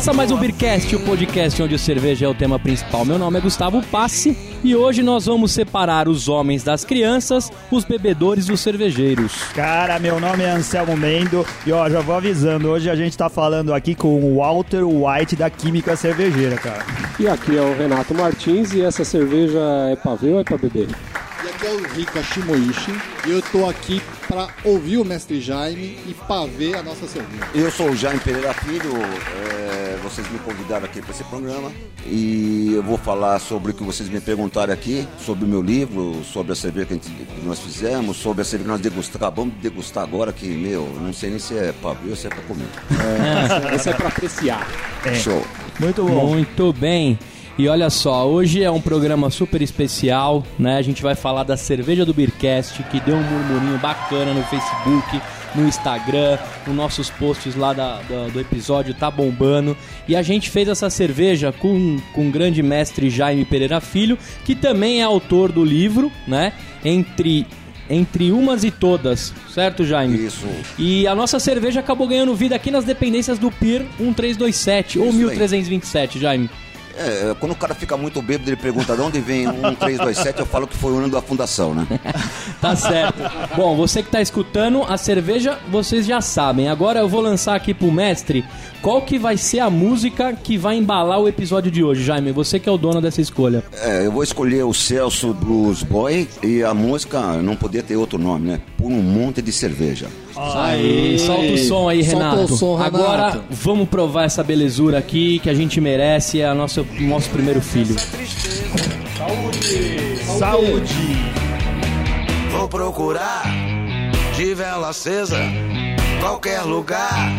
Começa mais um Beercast, o podcast onde a cerveja é o tema principal. Meu nome é Gustavo Passe e hoje nós vamos separar os homens das crianças, os bebedores dos cervejeiros. Cara, meu nome é Anselmo Mendo e ó, já vou avisando, hoje a gente tá falando aqui com o Walter White da Química Cervejeira, cara. E aqui é o Renato Martins e essa cerveja é pra ver ou é pra beber? E aqui é o Rika Shimoishi e eu tô aqui para ouvir o Mestre Jaime e para ver a nossa cerveja. Eu sou o Jaime Pereira Filho, é, vocês me convidaram aqui para esse programa e eu vou falar sobre o que vocês me perguntaram aqui, sobre o meu livro, sobre a cerveja que, gente, que nós fizemos, sobre a cerveja que nós degustamos. Acabamos de degustar agora que, meu, não sei nem se é para ver ou se é para comer. É, essa é para apreciar. É. Show. Muito bom. Muito bem. E olha só, hoje é um programa super especial, né? A gente vai falar da cerveja do Beercast, que deu um murmurinho bacana no Facebook, no Instagram, nos nossos posts lá da, da, do episódio, tá bombando. E a gente fez essa cerveja com, com o grande mestre Jaime Pereira Filho, que também é autor do livro, né? Entre entre umas e todas, certo, Jaime? Isso. E a nossa cerveja acabou ganhando vida aqui nas dependências do PIR 1327 Isso ou 1327, aí. Jaime. É, quando o cara fica muito bêbado, ele pergunta de onde vem 1327, eu falo que foi o ano da fundação, né? tá certo. Bom, você que tá escutando, a cerveja vocês já sabem. Agora eu vou lançar aqui pro mestre qual que vai ser a música que vai embalar o episódio de hoje, Jaime. Você que é o dono dessa escolha. É, eu vou escolher o Celso Blues Boy e a música não podia ter outro nome, né? Por um monte de cerveja. Aí, solta o som aí, Renato. Som, Renato. Agora vamos provar essa belezura aqui que a gente merece, é a nossa, nosso primeiro filho. Saúde! Saúde! Vou procurar de vela acesa, qualquer lugar,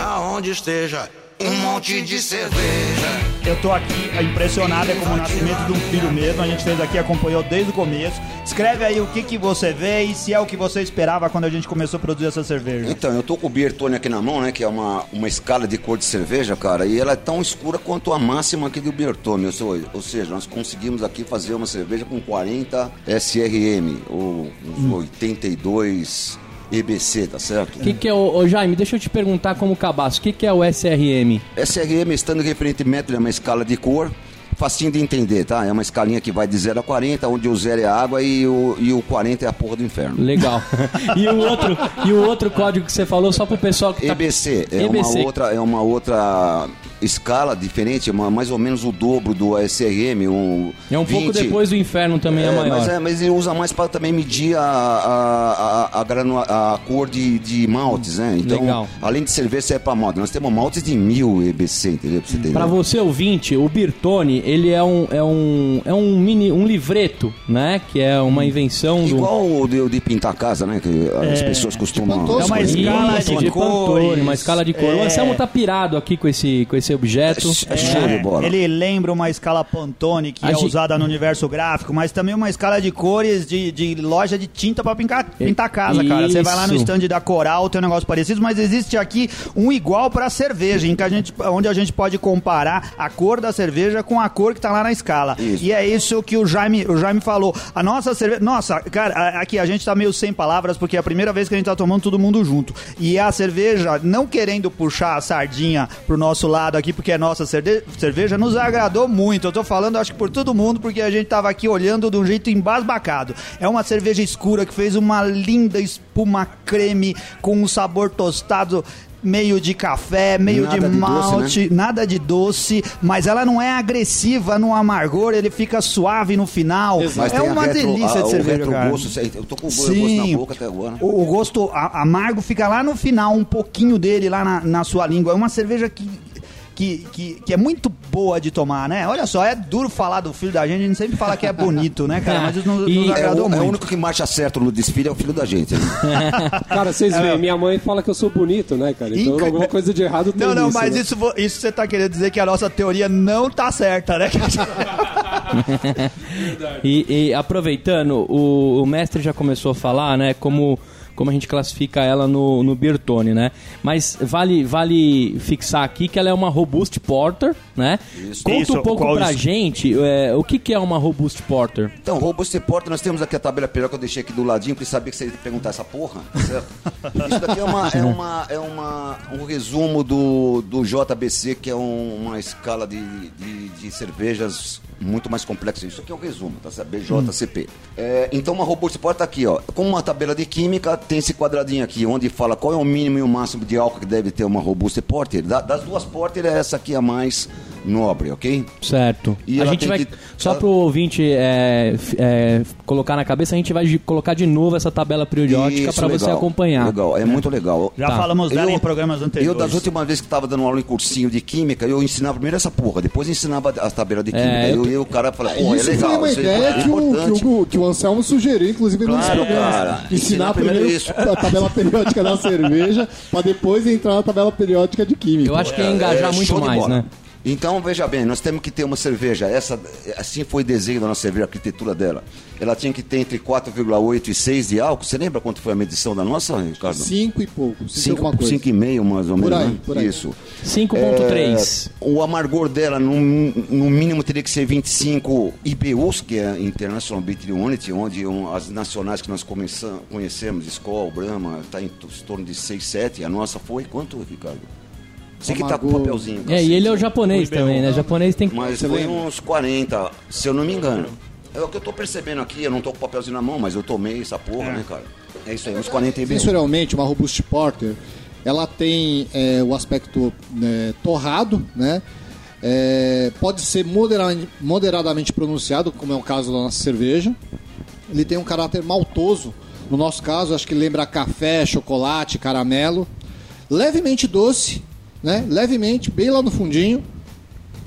aonde esteja um monte de cerveja. Eu tô aqui impressionado, é como o nascimento de um filho mesmo. A gente fez aqui, acompanhou desde o começo. Escreve aí o que, que você vê e se é o que você esperava quando a gente começou a produzir essa cerveja. Então, eu tô com o Biertone aqui na mão, né? Que é uma, uma escala de cor de cerveja, cara. E ela é tão escura quanto a máxima aqui do Biertone. Ou, ou seja, nós conseguimos aqui fazer uma cerveja com 40 SRM, ou uns 82 EBC, tá certo? O que, que é o, o, Jaime? Deixa eu te perguntar como cabaço, o que, que é o SRM? SRM, estando referente método, é uma escala de cor facinho de entender, tá? É uma escalinha que vai de 0 a 40, onde o 0 é água e o, e o 40 é a porra do inferno. Legal. e, o outro, e o outro código que você falou, só pro pessoal que tá... EBC, é, EBC. Uma, outra, é uma outra escala diferente, mais ou menos o dobro do SRM. Um é um 20. pouco depois do inferno também é, é maior. Mas, é, mas ele usa mais para também medir a, a, a, a, a cor de, de maltes, né? Então, Legal. além de cerveja, serve para malte. Nós temos maltes de mil EBC, entendeu? Para você, ouvinte, o Birtone, ele é um, é um, é um mini, um livreto, né? Que é uma invenção Igual do... o de, de pintar casa, né? Que as é, pessoas costumam... É uma escala de, de Pantone, uma escala de cor. É. O Anselmo tá pirado aqui com esse, com esse esse objeto. É, ele lembra uma escala Pantone que a é gente... usada no universo gráfico, mas também uma escala de cores de, de loja de tinta para pintar, pintar casa, cara. Você vai lá no stand da Coral, tem um negócio parecido, mas existe aqui um igual para cerveja, em que a gente, onde a gente pode comparar a cor da cerveja com a cor que tá lá na escala. Isso. E é isso que o Jaime, o Jaime falou. A nossa cerveja. Nossa, cara, aqui a gente tá meio sem palavras porque é a primeira vez que a gente tá tomando todo mundo junto. E a cerveja, não querendo puxar a sardinha pro nosso lado aqui, porque é nossa cerveja, nos agradou muito. Eu tô falando, acho que por todo mundo, porque a gente tava aqui olhando de um jeito embasbacado. É uma cerveja escura que fez uma linda espuma creme com um sabor tostado meio de café, meio nada de, de malte, doce, né? nada de doce, mas ela não é agressiva no amargor, ele fica suave no final. Exato. É uma retro, delícia a, de cerveja, cara. Gosto, eu tô com o Sim, gosto na boca até agora. O, o gosto a, amargo fica lá no final, um pouquinho dele lá na, na sua língua. É uma cerveja que que, que, que é muito boa de tomar, né? Olha só, é duro falar do filho da gente, a gente sempre fala que é bonito, né, cara? Mas isso nos, nos é agradou é o, muito. É o único que marcha certo no desfile é o filho da gente. Né? cara, vocês veem, minha mãe fala que eu sou bonito, né, cara? Então Inc... alguma coisa de errado tem Não, não, nisso, mas né? isso, isso você tá querendo dizer que a nossa teoria não tá certa, né? e, e, aproveitando, o, o mestre já começou a falar, né, como como a gente classifica ela no, no Birtone, né? Mas vale, vale fixar aqui que ela é uma Robust Porter, né? Isso. Conta Isso, um pouco qual pra isso? gente é, o que, que é uma Robust Porter. Então, Robust Porter, nós temos aqui a tabela periódica que eu deixei aqui do ladinho, porque sabia que você ia perguntar essa porra. certo? Isso daqui é, uma, é, uma, é uma, um resumo do, do JBC, que é um- uma escala de, de, de cervejas muito mais complexa. Isso aqui é um resumo, tá certo? BJCP. É, então, uma Robust Porter tá aqui, ó. Como uma tabela de química, tem esse quadradinho aqui, onde fala qual é o mínimo e o máximo de álcool que deve ter uma Robust Porter. Da- das duas Porter, essa aqui é a mais nobre, ok? Certo. E a gente vai. que- Só ela- pro ouvinte é, é, colocar na cabeça, a gente vai colocar de novo essa tabela periódica para você acompanhar. Legal, é muito legal. Já Tá. falamos dela Eu- em programas anteriores. Eu, das últimas vezes que estava dando aula em cursinho de química, eu ensinava primeiro essa porra, depois eu ensinava as tabelas de química. É, eu, e o cara fala, pô, é Isso legal. foi uma isso é ideia que, o, que, o, que o Anselmo sugeriu, inclusive, nesse Claro, programa. cara. Ensinar Ensinar primeiro primeiro isso. a tabela periódica da cerveja, pra depois entrar na tabela periódica de química. Eu acho que é engajar É, muito mais, né? Então, veja bem, nós temos que ter uma cerveja. Essa, assim foi o desenho da nossa cerveja, a arquitetura dela. Ela tinha que ter entre 4,8 e 6 de álcool. Você lembra quanto foi a medição da nossa, Ricardo? Cinco e pouco, cinco, alguma coisa. 5,5 mais ou Por menos. aí, né? por aí. Isso. 5.3. É, o amargor dela, no, no mínimo, teria que ser 25 IBUs, que é International Beer Unity, onde um, as nacionais que nós conhecemos, Skol, Brahma, está em t- torno de 6, 7. A nossa foi quanto, Ricardo? Você que tá com papelzinho. É, e ele é o japonês também, né? japonês tem que. Mas foi uns 40, se eu não me engano. É o que eu tô percebendo aqui, eu não tô com o papelzinho na mão, mas eu tomei essa porra, né, cara? É isso aí, uns 40 IBUs. Sensorialmente, uma Robust Porter, ela tem é, o aspecto né, torrado, né? É, pode ser modera- moderadamente pronunciado, como é o caso da nossa cerveja. Ele tem um caráter maltoso. No nosso caso, acho que lembra café, chocolate, caramelo. Levemente doce, né? Levemente, bem lá no fundinho.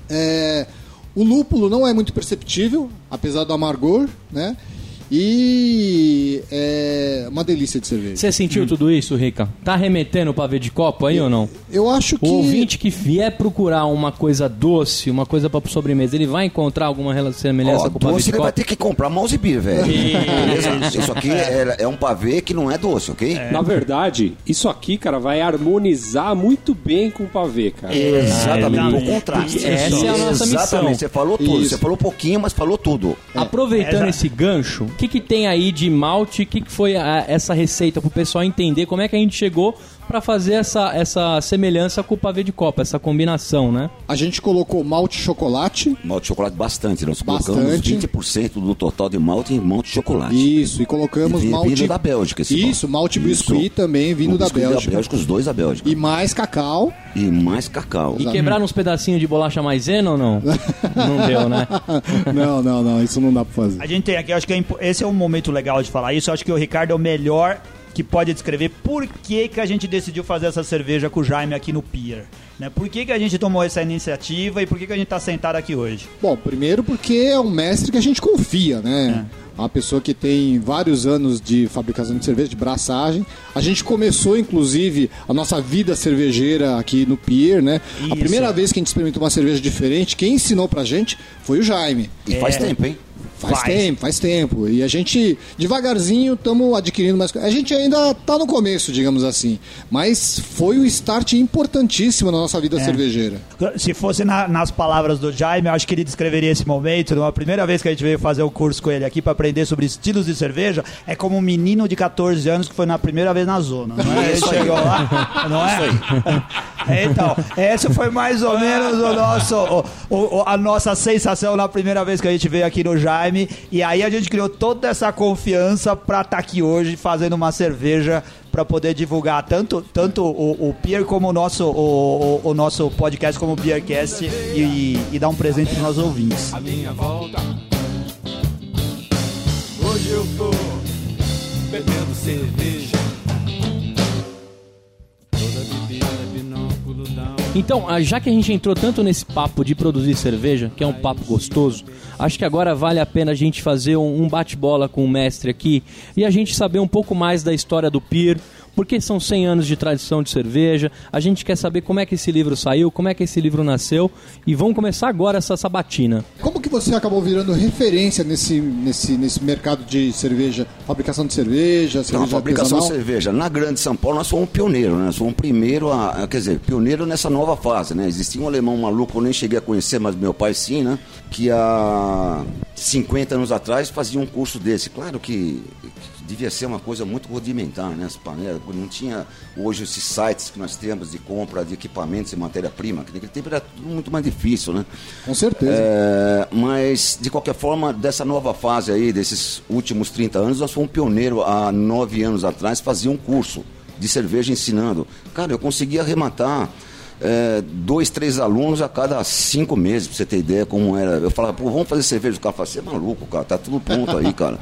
É, o lúpulo não é muito perceptível, apesar do amargor, né? E é uma delícia de cerveja. Você sentiu tudo isso, Rica? Tá remetendo pra ver de copo aí ou não? Eu acho que O ouvinte que vier procurar uma coisa doce, uma coisa pra sobremesa, ele vai encontrar alguma relação semelhança Ó, com o pavê doce de ele vai copo? ter que comprar mouse beer, velho. Beleza? Isso aqui é, é um pavê que não é doce, ok? É. É. Na verdade, isso aqui, cara, vai harmonizar muito bem com o pavê, cara. Exatamente, Ah, o contraste. essa é a nossa missão. Exatamente, você falou tudo. Isso. Você falou pouquinho, mas falou tudo. Aproveitando Essa- esse gancho, o que, que tem aí de malte? O que, que foi a- essa receita pro pessoal entender como é que a gente chegou pra fazer essa, essa semelhança com o pavê de copo, essa combinação, né? a gente colocou malte chocolate. Malte de chocolate bastante. Nós colocamos Bastante. 20% do total de malte em malte de chocolate. Isso, e colocamos E malte. vindo da Bélgica, esse Isso, malte Isso. biscuit também vindo da biscoito Bélgica. os dois da Bélgica. E mais cacau. E mais cacau. E quebraram uns pedacinhos de bolacha maisena ou não? não deu, né? não, não, não, isso não dá pra fazer. A gente tem aqui, acho que é esse é um momento legal de falar isso. Eu acho que o Ricardo é o melhor que pode descrever por que, que a gente decidiu fazer essa cerveja com o Jaime aqui no Pier. Né? Por que, que a gente tomou essa iniciativa e por que, que a gente tá sentado aqui hoje? Bom, primeiro porque é um mestre que a gente confia, né? É. Uma pessoa que tem vários anos de fabricação de cerveja, de braçagem. A gente começou, inclusive, a nossa vida cervejeira aqui no Pier, né? Isso. A primeira vez que a gente experimentou uma cerveja diferente, quem ensinou pra gente foi o Jaime. E faz É. tempo, hein? Faz, Faz. tempo, faz tempo. E a gente, devagarzinho, estamos adquirindo mais coisas. A gente ainda tá no começo, digamos assim. Mas foi um start importantíssimo na nossa É. vida cervejeira. Se fosse na- nas palavras do Jaime, eu acho que ele descreveria esse momento. Numa primeira vez que a gente veio fazer o curso com ele aqui para aprender sobre estilos de cerveja, é como um menino de 14 anos que foi na primeira vez na zona. Não é? Ele Isso aí. chegou lá, não é? Então, esse foi mais ou menos o nosso, o- o- a nossa sensação na primeira vez que a gente veio aqui no Jaime. E aí a gente criou toda essa confiança para estar aqui hoje fazendo uma cerveja para poder divulgar tanto, tanto o, o Pier como o nosso, o, o- o nosso podcast, como o Beercast, e, e dar um presente para os nossos ouvintes. a minha volta. Hoje eu tô bebendo cerveja. Então, ah, já que a gente entrou tanto nesse papo de produzir cerveja, que é um papo gostoso, acho que agora vale a pena a gente fazer um, bate-bola com o mestre aqui e a gente saber um pouco mais da história do Pier, um porque são 100 anos de tradição de cerveja. A gente quer saber como é que esse livro saiu, como é que esse livro nasceu e vamos começar agora essa sabatina. Como que você acabou virando referência nesse, nesse, nesse mercado de cerveja, fabricação de cerveja, cerveja Então, a fabricação de cerveja. Na Grande São Paulo, nós fomos pioneiros, né? Nós fomos o primeiro a, a- Quer dizer, pioneiro nessa nova fase, né? Existia um alemão maluco, eu nem cheguei a conhecer, mas meu pai sim, né? Que há 50 anos atrás fazia um curso desse. Claro que devia ser uma coisa muito rudimentar, né? As panelas. Não tinha hoje esses sites que nós temos de compra de equipamentos e matéria-prima, que naquele tempo era tudo muito mais difícil, né? Com certeza. É, mas, de qualquer forma, dessa nova fase aí, desses últimos 30 anos, nós fomos pioneiro há nove anos atrás, fazia um curso de cerveja ensinando. Cara, eu conseguia arrematar é, dois, três alunos a cada cinco meses, pra você ter ideia como era. Eu falava, pô, vamos fazer cerveja. O cara falava, você é maluco, cara, tá tudo pronto aí, cara.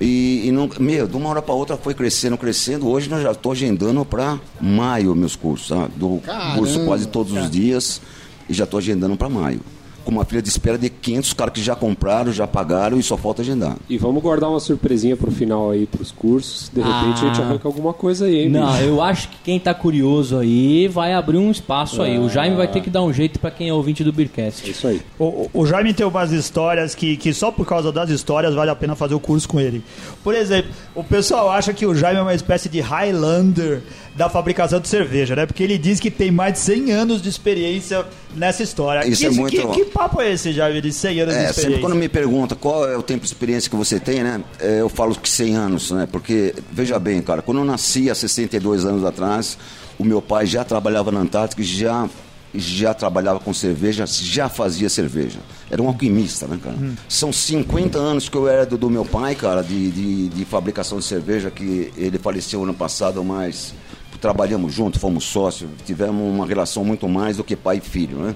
E, e não, meu, de uma hora para outra foi crescendo, crescendo. Hoje nós já estou agendando para maio meus cursos, sabe? Do curso Caramba. quase todos os dias e já estou agendando para maio. Com uma fila de espera de 500 caras que já compraram, já pagaram e só falta agendar. E vamos guardar uma surpresinha pro final aí pros cursos. De repente a gente Ah. arranca alguma coisa aí, hein, Não, bicho? eu acho que quem tá curioso aí vai abrir um espaço aí. O Jaime vai ter que dar um jeito pra quem é ouvinte do É Beercast. isso aí. O, o- o Jaime tem umas histórias que, que só por causa das histórias vale a pena fazer o curso com ele. Por exemplo, o pessoal acha que o Jaime é uma espécie de Highlander da fabricação de cerveja, né? Porque ele diz que tem mais de 100 anos de experiência nessa história. Isso que, é muito- que, que papo é esse, Jaime, de 100 anos de É, sempre experiência? quando me pergunta qual é o tempo de experiência que você tem, né? é, eu falo que 100 anos, né? Porque, veja bem, cara, quando eu nasci há 62 anos atrás, o meu pai já trabalhava na Antártica, já já trabalhava com cerveja, já fazia cerveja. Era um alquimista, né, cara? São 50 anos que eu era do, do meu pai, cara, de, de, de fabricação de cerveja, que ele faleceu ano passado, mas trabalhamos juntos, fomos sócios, tivemos uma relação muito mais do que pai e filho, né?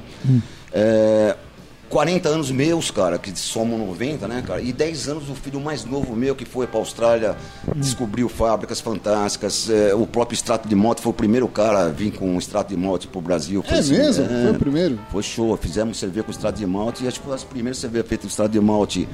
É, 40 anos meus, cara, que somam 90, né, cara? E 10 anos o filho mais novo meu que foi pra Austrália, descobriu fábricas fantásticas. é, o próprio extrato de moto foi o primeiro cara a vir com um extrato de moto pro Brasil. Foi É assim, mesmo? Foi o primeiro? Foi show. Fizemos cerveja com extrato de malte e acho que foi as primeiras cervejas feitas com extrato de malte.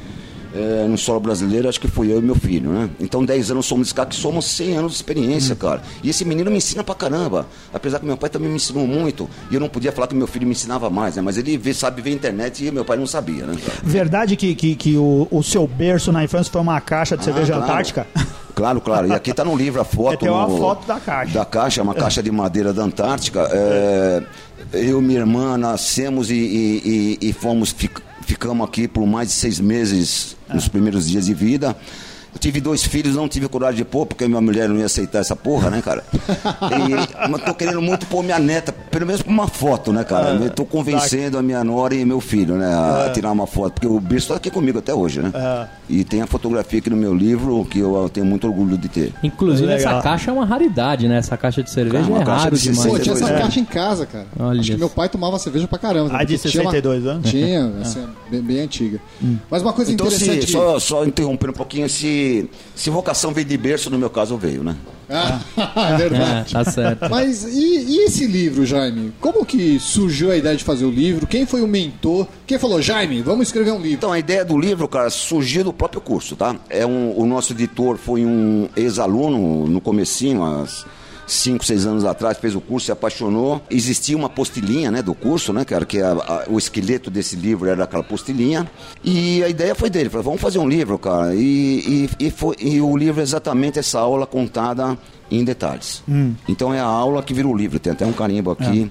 É, no solo brasileiro, acho que fui eu e meu filho, né? Então, 10 anos somos que somos 100 anos de experiência, cara. E esse menino me ensina pra caramba. Apesar que meu pai também me ensinou muito. E eu não podia falar que meu filho me ensinava mais, né? Mas ele vê, sabe ver a internet e meu pai não sabia, né? cara? Verdade que, que, que o, o seu berço na infância foi uma caixa de cerveja Ah, claro. Antártica? Claro, claro. E aqui tá no livro a foto. É, tem uma no- foto da caixa. Da caixa, uma caixa de madeira da Antártica. É, eu e minha irmã nascemos e, e- e- e fomos, fic- ficamos aqui por mais de seis meses nos primeiros dias de vida. Eu tive dois filhos, não tive coragem de pôr, porque minha mulher não ia aceitar essa porra, né, cara? E, mas tô querendo muito pôr minha neta, pelo menos por uma foto, né, cara? Eu tô convencendo a minha nora e meu filho, né, a tirar uma foto, porque o bicho tá aqui comigo até hoje, né? E tem a fotografia aqui no meu livro, que eu tenho muito orgulho de ter. Inclusive, Legal. essa caixa é uma raridade, né? Essa caixa de cerveja Cara, é caixa raro de demais. Pô, tinha essa 62 caixa em casa, cara. Olha Acho que meu pai tomava cerveja pra caramba. Ah, de porque tinha uma- 62 anos? Tinha, assim, bem, bem antiga. Mas uma coisa Então, interessante... se, só, só interrompendo um pouquinho, se, se vocação veio de berço, no meu caso veio, né? Ah, é verdade. É, tá certo. Mas e, e, esse livro, Jaime? Como que surgiu a ideia de fazer o livro? Quem foi o mentor? Quem falou, Jaime, vamos escrever um livro? Então, a ideia do livro, cara, surgiu do próprio curso, tá? É um, o nosso editor foi um ex-aluno no comecinho, as 5, 6 anos atrás, fez o curso, se apaixonou. Existia uma postilinha né, do curso, né, cara? Que é a, a, o esqueleto desse livro era aquela postilinha. E a ideia foi dele, falou, vamos fazer um livro, cara. E, e, e, foi, e o livro é exatamente essa aula contada em detalhes. Hum. Então é a aula que vira o livro, tem até um carimbo aqui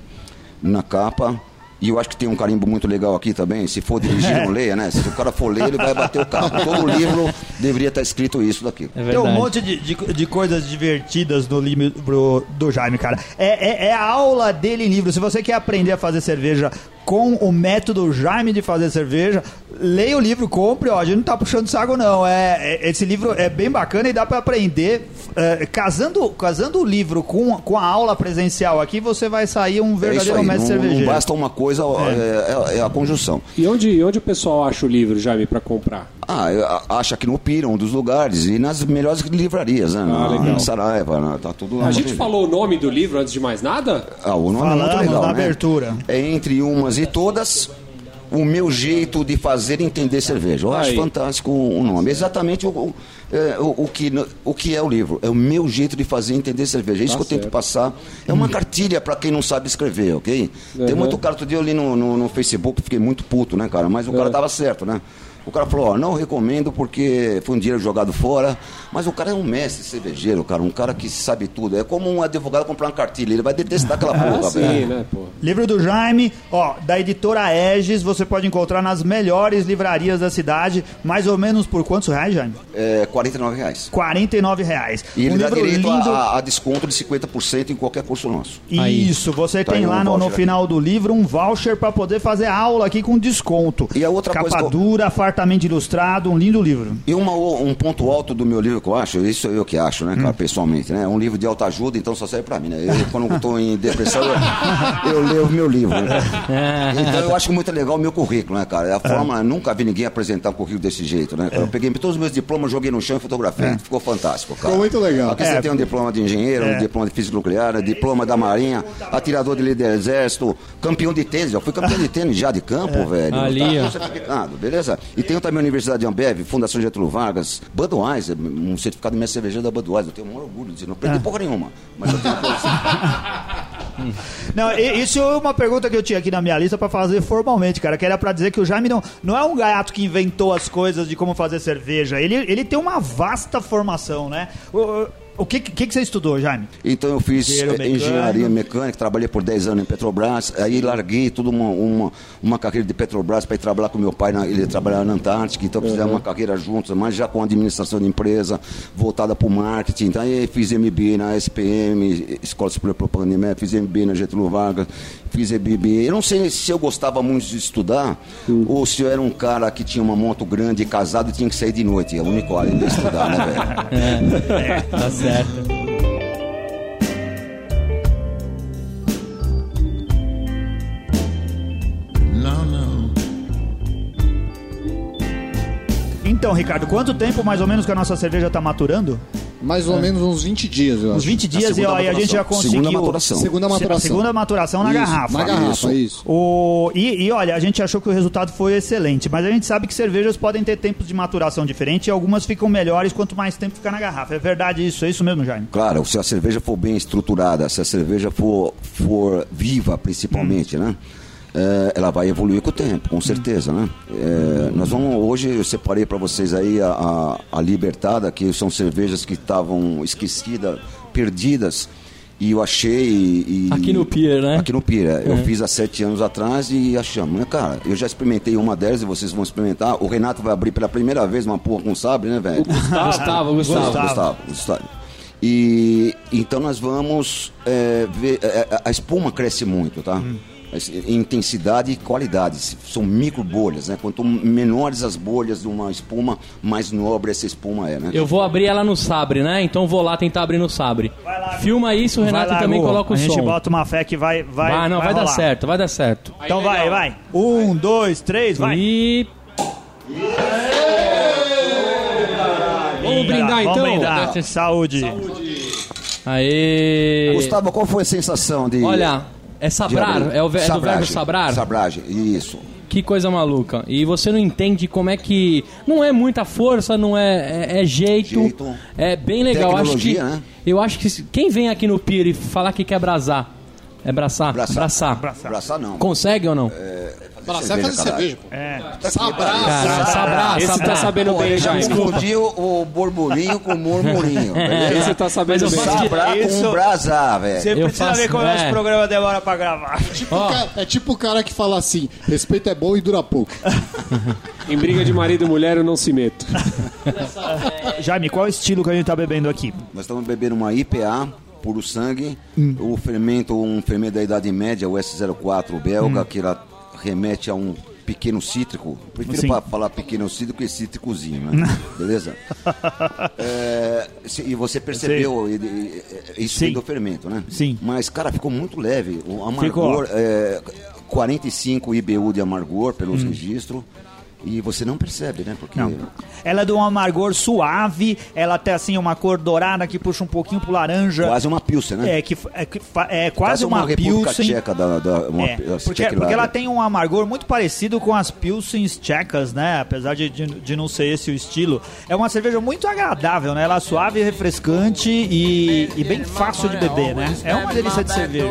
é. na capa e eu acho que tem um carimbo muito legal aqui também. Se for dirigir, não leia, né? Se o cara for ler, ele vai bater o carro. Todo livro deveria estar escrito isso daqui. É Tem um monte de, de, de coisas divertidas no livro do Jaime, cara. É, é, é a aula dele em livro. Se você quer aprender a fazer cerveja com o método Jaime de fazer cerveja, leia o livro, compre. Ó, a gente não tá puxando saco, não. É, é- esse livro é bem bacana e dá pra aprender. É, casando, casando o livro com, com a aula presencial aqui, você vai sair um É verdadeiro aí. mestre Não, não cervejeiro. basta uma coisa, é, é- é a conjunção. E onde, onde o pessoal acha o livro, Jaime, pra comprar? Ah, eu a- acho aqui no Pira, um dos lugares, e nas melhores livrarias, né? na, legal. na Saraiva, na- tá tudo lá. A gente falou o nome do livro antes de mais nada? Ah, o nome é Falamos muito legal, na né? abertura. É entre umas e todas, o meu jeito de fazer entender cerveja. Eu acho Aí. fantástico o nome. Exatamente o, o, é, o- o que, o que é o livro. É o meu jeito de fazer entender cerveja. É isso Tá que eu tento passar. É uma cartilha para quem não sabe escrever, ok? Tem Uhum. muito cara, outro dia eu li no, no, no Facebook, fiquei muito puto, né, cara? Mas o cara É. tava certo, né? O cara falou, ó, não recomendo porque foi um dinheiro jogado fora, mas o cara é um mestre cervejeiro, cara, um cara que sabe tudo. É como um advogado comprar uma cartilha, ele vai detestar aquela porra, Ah, sim, velho. né, pô? Livro do Jaime, ó, da editora Egis, você pode encontrar nas melhores livrarias da cidade, mais ou menos por quantos reais, Jaime? É, 49 reais. 49 reais. E ele um dá livro direito lindo. a, a desconto de 50% em qualquer curso nosso. Isso, você Tá tem aí um lá no, no voucher aqui. final do livro um voucher pra poder fazer aula aqui com desconto. E a outra Capa coisa que eu- dura, fartamente ilustrado, um lindo livro. E uma, um ponto alto do meu livro que eu acho, isso eu que acho, né, Hum. cara, pessoalmente, né? É um livro de autoajuda, então só serve pra mim, né? Eu, quando estou em depressão, eu, eu leio o meu livro, né? Então eu acho muito legal o meu currículo, né, cara? É a forma, nunca vi ninguém apresentar um currículo desse jeito, né? cara? Eu peguei todos os meus diplomas, joguei no chão e fotografei. Ficou fantástico, cara. Ficou muito legal. Aqui É. você tem um diploma de engenheiro, um diploma de física nuclear, um diploma da marinha, atirador de líder do exército, campeão de tênis. Eu fui campeão de tênis já de campo, velho. Ali, Tá ó. certificado, beleza? E tenho também a Universidade de Ambev, Fundação Getúlio Vargas, Budweiser, um certificado de mestre cervejeiro da Budweiser. Eu tenho o maior orgulho disso. Não aprendi porra nenhuma, mas eu tenho. Não, isso é uma pergunta que eu tinha aqui na minha lista pra fazer formalmente, cara, que era pra dizer que o Jaime não, não é um gato que inventou as coisas de como fazer cerveja. Ele, ele tem uma vasta formação, né? O, o- que, que, que você estudou, Jaime? Então eu fiz eh, mecânico. engenharia mecânica, trabalhei por 10 anos em Petrobras, aí larguei toda uma, uma, uma carreira de Petrobras para ir trabalhar com meu pai, na, ele trabalhava na Antártica, então fizemos uma carreira juntos, mas já com administração de empresa, voltada para o marketing. Então aí fiz MBA na SPM, Escola Superior de Propaganda fiz MBA na Getúlio Vargas, fiz MBA. Eu não sei se eu gostava muito de estudar ou se eu era um cara que tinha uma moto grande, casado e tinha que sair de noite. É o único hora de estudar, né, velho? Tá certo. Não, não. Então, Ricardo, quanto tempo mais ou menos que a nossa cerveja tá maturando? Mais ou menos uns 20 dias, eu Uns acho. 20 dias e ó, e a gente já maturação. conseguiu. Segunda maturação. Segunda maturação. Segunda maturação na Isso, garrafa. Na garrafa, Isso. isso. O, e, e olha, a gente achou que o resultado foi excelente, mas a gente sabe que cervejas podem ter tempos de maturação diferentes e algumas ficam melhores quanto mais tempo ficar na garrafa. É verdade isso? É isso mesmo, Jaime? Claro, se a cerveja for bem estruturada, se a cerveja for, for viva, principalmente, né? É, ela vai evoluir com o tempo, com certeza, né? É, nós vamos hoje eu separei para vocês aí a, a, a Libertada, que são cervejas que estavam esquecidas, perdidas. E eu achei. e- Aqui no Pier, né? Aqui no Pier. é. Eu fiz há sete anos atrás e achamos. Né, cara, eu já experimentei uma delas e vocês vão experimentar. O Renato vai abrir pela primeira vez uma porra com sabre, né, velho? Gustavo, Gustavo. Gustavo, Gustavo, Gustavo. E então nós vamos é, ver. é, é, a espuma cresce muito, tá? Esse- Intensidade e qualidade. São micro bolhas, né? Quanto menores as bolhas de uma espuma, mais nobre essa espuma é, né? Eu vou abrir ela no Sabre, né? Então vou lá tentar abrir no Sabre. Vai lá, Filma isso, o Renato Vai lá, também Gu. coloca o A som. gente bota uma fé que vai. Vai, Vai, não, vai, dar rolar. certo, vai dar certo. Então vai, vai. Um, dois, três, vai. E Vamos brindar Vamos então? brindar. Saúde. Aê! Gustavo, qual foi a sensação de. Olha, é sabrar, é, o, é do verbo Sabragem. sabrar? Sabragem, isso. Que coisa maluca. E você não entende como é que. Não é muita força, não é. É, é jeito, Jeito. É bem legal. Acho que, né? Eu acho que quem vem aqui no Pier e falar que quer brasar. É braçar? Braçar. Braçar. Braçar não. Consegue ou não? É fazer caralho. cerveja, pô. É. Sabrá. Cara, sabrar, Esse sabrar. tá sabendo Pô, bem, ele já Jaime. confundiu o borbolinho com o murmurinho. beleza? Esse tá sabendo Mas eu bem. faço Isso- com brasar, velho. Você Eu precisa faço- ver como é. esse programa demora pra gravar. Tipo Ó. o cara- é tipo o cara que fala assim: respeito é bom e dura pouco. Em briga de marido e mulher eu não se meto. Jaime, qual é o estilo que a gente tá bebendo aqui? Nós estamos bebendo uma IPA, puro sangue. O fermento, um fermento da Idade Média, o S04 belga, que ela remete a um pequeno cítrico. Prefiro Sim. falar pequeno cítrico que cítricozinho, né? Beleza? É, e você percebeu e- e- e- isso Sim. do fermento, né? Sim. Mas, cara, ficou muito leve. O amargor, é, 45 IBU de amargor pelos Hum. registros. E você não percebe, né? Porque Não. Ela é de um amargor suave, ela tem assim uma cor dourada que puxa um pouquinho pro laranja. quase uma pilsen, né? É, que, é, que é quase uma, República Pilsen. Tcheca da, da uma, É, porque, porque ela tem um amargor muito parecido com as Pilsens tchecas, né? Apesar de, de, de não ser esse o estilo. É uma cerveja muito agradável, né? Ela é suave, refrescante e, e bem fácil de beber, né? É uma delícia de cerveja.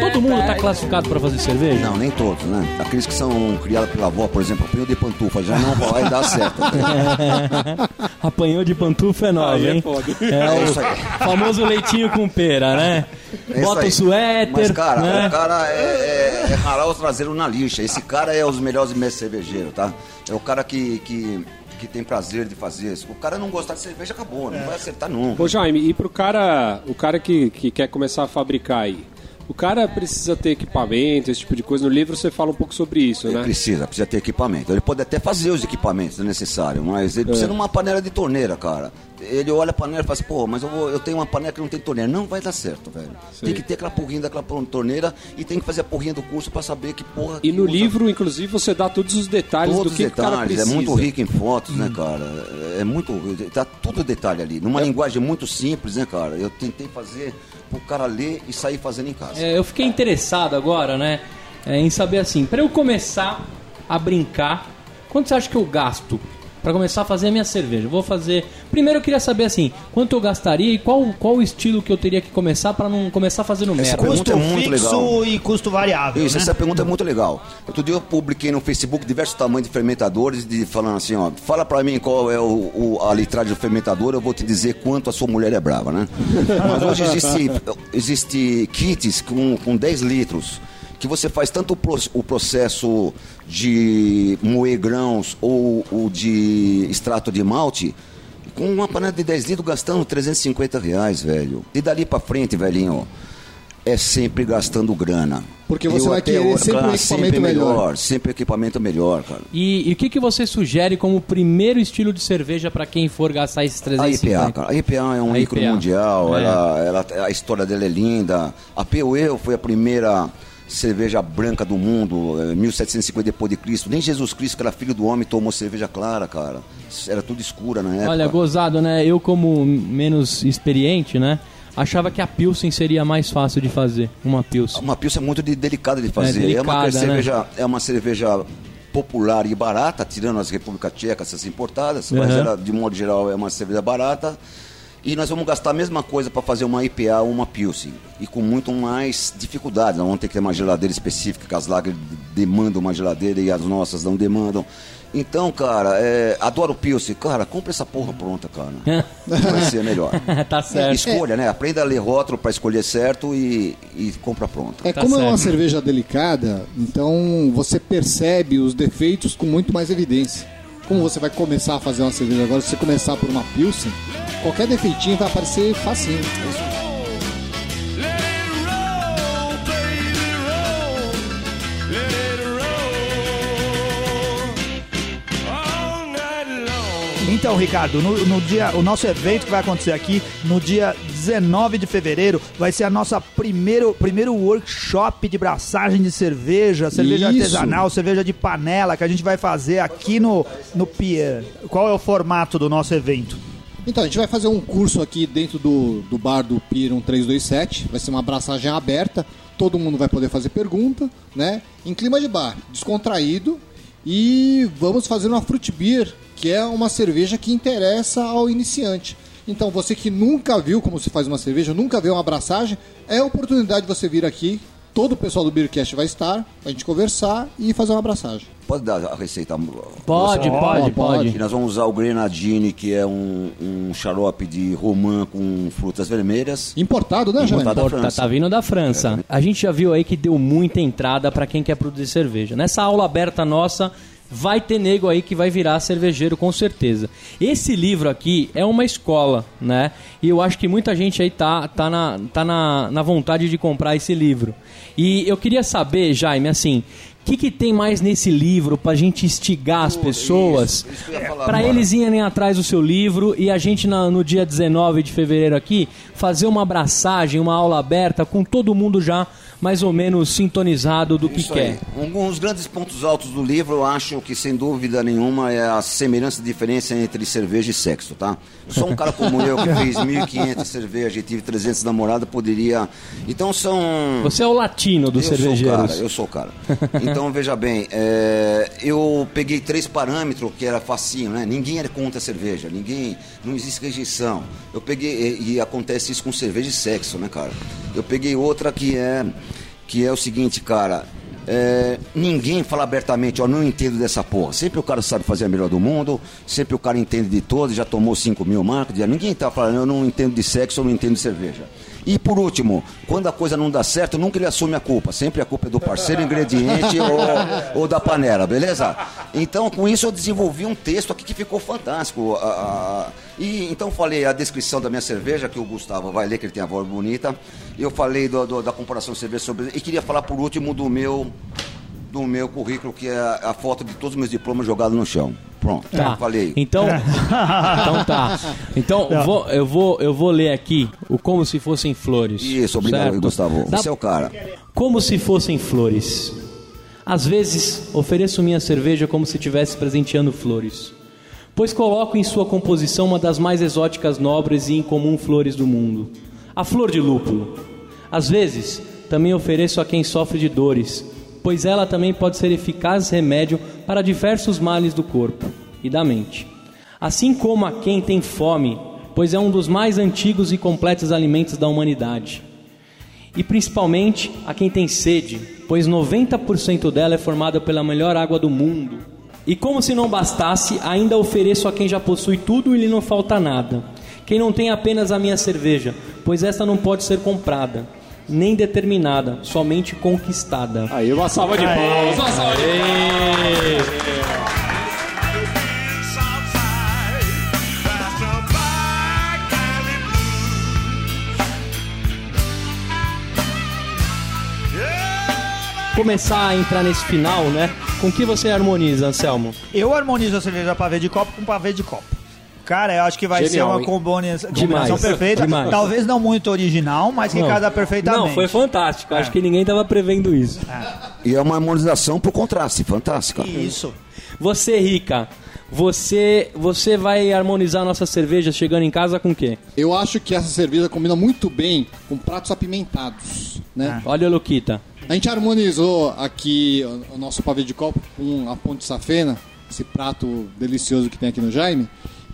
Todo mundo tá back- classificado pra fazer cerveja? Não, nem todos, né? Aqueles que são criados pela avó, por exemplo, apanhou de pantufa, já não vai dar certo. Apanhou de pantufa é Aí é hein? É É isso aí. o famoso leitinho com pera, né? É Bota o suéter, Mas, cara, né? o cara é, é, é ralar o traseiro na lixa. Esse cara é os melhores mestres cervejeiros, tá? É o cara que, que, que tem prazer de fazer isso. O cara não gostar de cerveja, acabou, não vai acertar nunca. Ô Jaime, e pro cara, o cara que, que quer começar a fabricar aí, o cara precisa ter equipamento, esse tipo de coisa. No livro você fala um pouco sobre isso, Ele né? precisa, precisa ter equipamento. Ele pode até fazer os equipamentos necessários, mas ele precisa de uma panela de torneira, cara. Ele olha a panela e fala assim, pô, mas eu, vou- eu tenho uma panela que não tem torneira. Não vai dar certo, velho. Tem que ter aquela porrinha daquela torneira e tem que fazer a porrinha do curso pra saber que porra. E que no usa livro, inclusive, você dá todos os detalhes Todos do que, os que o cara detalhes, precisa. é muito rico em fotos, né, cara? É muito. Tá tudo detalhe ali. Numa linguagem muito simples, né, cara? Eu tentei fazer pro cara ler e sair fazendo em casa. É, eu fiquei interessado agora, né? é, em saber assim, pra eu começar a brincar, quanto você acha que eu gasto pra começar a fazer a minha cerveja? Vou fazer. Primeiro eu queria saber assim, quanto eu gastaria e qual, qual o estilo que eu teria que começar pra não começar fazendo merda. pergunta Custo é muito fixo legal. e custo variável. Isso, né? essa pergunta é muito legal. Outro dia eu publiquei no Facebook diversos tamanhos de fermentadores, de, falando assim, ó, fala pra mim qual é o, o- a litragem do fermentador, eu vou te dizer quanto a sua mulher é brava, né? Mas hoje existe, existe kits com, com 10 litros, que você faz tanto o, pro- o processo de moer grãos ou o de extrato de malte, com uma panela de 10 litros gastando 350 reais, velho. E dali pra frente, velhinho, é sempre gastando grana. Porque você vai até querer hoje- sempre um claro, equipamento sempre melhor. Sempre equipamento melhor, cara. E, e o que, que você sugere como primeiro estilo de cerveja pra quem for gastar esses A 350? IPA, cara. A IPA é um A ícone IPA. mundial. É. Ela, ela, a história dela é linda. A POE foi a primeira cerveja branca do mundo, eh, 1750 depois de Cristo. Nem Jesus Cristo, que era filho do homem, tomou cerveja clara, cara. Era tudo escura na época. Olha, gozado, né? Eu, como menos experiente, né? Achava que a Pilsen seria mais fácil de fazer, uma Pilsen. Uma pilsen é muito de- delicada de fazer. É, uma delicada, né? cerveja, é uma cerveja popular e barata, tirando as República Tcheca, essas importadas, mas Uhum. ela, de modo geral é uma cerveja barata. E nós vamos gastar a mesma coisa para fazer uma IPA ou uma Pilsen. E com muito mais dificuldade. Nós vamos ter que ter uma geladeira específica, que as lagers demandam uma geladeira e as nossas não demandam. Então, cara, é, adoro Pilsen. Cara, compra essa porra pronta, cara. Vai ser melhor. tá certo. Escolha, né? Aprenda a ler rótulo para escolher certo e, e compra pronta. É Tá como é uma cerveja delicada, então você percebe os defeitos com muito mais evidência. Como você vai começar a fazer uma cerveja agora, se você começar por uma Pilsen, qualquer defeitinho vai aparecer facinho. Então, Ricardo, no, no dia, o nosso evento que vai acontecer aqui no dia 19 de fevereiro vai ser a nossa primeiro, primeiro workshop de braçagem de cerveja, cerveja Isso. artesanal, cerveja de panela que a gente vai fazer aqui no, no Pier. Qual é o formato do nosso evento? Então, a gente vai fazer um curso aqui dentro do, do bar do Pier 1327. Vai ser uma abraçagem aberta. Todo mundo vai poder fazer pergunta, né? Em clima de bar, descontraído. E vamos fazer uma fruit beer, que é uma cerveja que interessa ao iniciante. Então, você que nunca viu como se faz uma cerveja, nunca viu uma abraçagem, é a oportunidade de você vir aqui. Todo o pessoal do Beercast vai estar, a gente conversar e fazer uma abraçagem. Pode dar a receita? Pode, pode, pode. pode. E nós vamos usar o Grenadine, que é um, um xarope de romã com frutas vermelhas. Importado, né, Jaime? Importado. da Porta, França. tá vindo da França. A gente já viu aí que deu muita entrada pra quem quer produzir cerveja. Nessa aula aberta nossa, vai ter nego aí que vai virar cervejeiro com certeza. Esse livro aqui é uma escola, né? E eu acho que muita gente aí tá, tá, na, tá na, na vontade de comprar esse livro. E eu queria saber, Jaime, assim, que, que tem mais nesse livro pra gente instigar as pessoas? agora. eles irem atrás do seu livro e a gente na- no dia 19 de fevereiro aqui fazer uma abraçagem, uma aula aberta com todo mundo já mais ou menos sintonizado do que Isso quer. aí. Um dos grandes pontos altos do livro, eu acho que sem dúvida nenhuma é a semelhança e diferença entre cerveja e sexo, tá? Só um cara como eu que fez 1.500 cervejas e tive 300 namoradas poderia. Então são. Você é o latino dos eu Sou o cervejeiros. cara, eu sou o cara. Então veja bem, é, eu peguei três parâmetros que era facinho, né? Ninguém era contra a cerveja, ninguém, não existe rejeição. Eu peguei e, e acontece isso com cerveja e sexo, né, cara? Eu peguei outra que é que é o seguinte, cara. é, ninguém fala abertamente, ó, não entendo dessa porra. Sempre o cara sabe fazer a melhor do mundo, sempre o cara entende de todos, já tomou 5 mil marcas, ninguém tá falando, eu não entendo de sexo, eu não entendo de cerveja. E por último, quando a coisa não dá certo, nunca ele assume a culpa. Sempre a culpa é do parceiro ingrediente ou, ou da panela, beleza? Então, com isso, eu desenvolvi um texto aqui que ficou fantástico. A- a- e então falei a descrição da minha cerveja, que o Gustavo vai ler, que ele tem a voz bonita. Eu falei do- do- da comparação de cerveja sobre. E queria falar por último do meu. Do meu currículo, que é a foto de todos os meus diplomas jogados no chão. Pronto, Tá. falei. Então, então tá. Então eu vou, eu vou eu vou ler aqui o como se fossem flores. Isso, obrigado, certo? Gustavo. Dá- Você é o cara. Como se fossem flores. Às vezes, ofereço minha cerveja como se estivesse presenteando flores. Pois coloco em sua composição uma das mais exóticas, nobres e incomum flores do mundo, a flor de lúpulo. Às vezes, também ofereço a quem sofre de dores, pois ela também pode ser eficaz remédio para diversos males do corpo e da mente. Assim como a quem tem fome, pois é um dos mais antigos e completos alimentos da humanidade e principalmente a quem tem sede, pois 90% dela é formada pela melhor água do mundo. E como se não bastasse, ainda ofereço a quem já possui tudo e lhe não falta nada. Quem não tem apenas a minha cerveja, pois esta não pode ser comprada, nem determinada, somente conquistada. Aí uma salva de palmas. Uma salva de Começar a entrar nesse final, né? Com que você harmoniza, Anselmo? Eu harmonizo a cerveja pavê de copo com pavê de copo. Cara, eu acho que vai Genial, ser uma hein? combinação, Demais, perfeita. demais. Talvez não muito original, mas que Não. casa perfeitamente. Não, foi fantástico. Acho que ninguém estava prevendo isso. E é uma harmonização por contraste, fantástica. Isso. Você, Rica, você, você vai harmonizar a nossa cerveja chegando em casa com o quê? Eu acho que essa cerveja combina muito bem com pratos apimentados, né? Olha, Luquita. A gente harmonizou aqui o- o nosso pavê de copo com a ponte safena, esse prato delicioso que tem aqui no Jaime.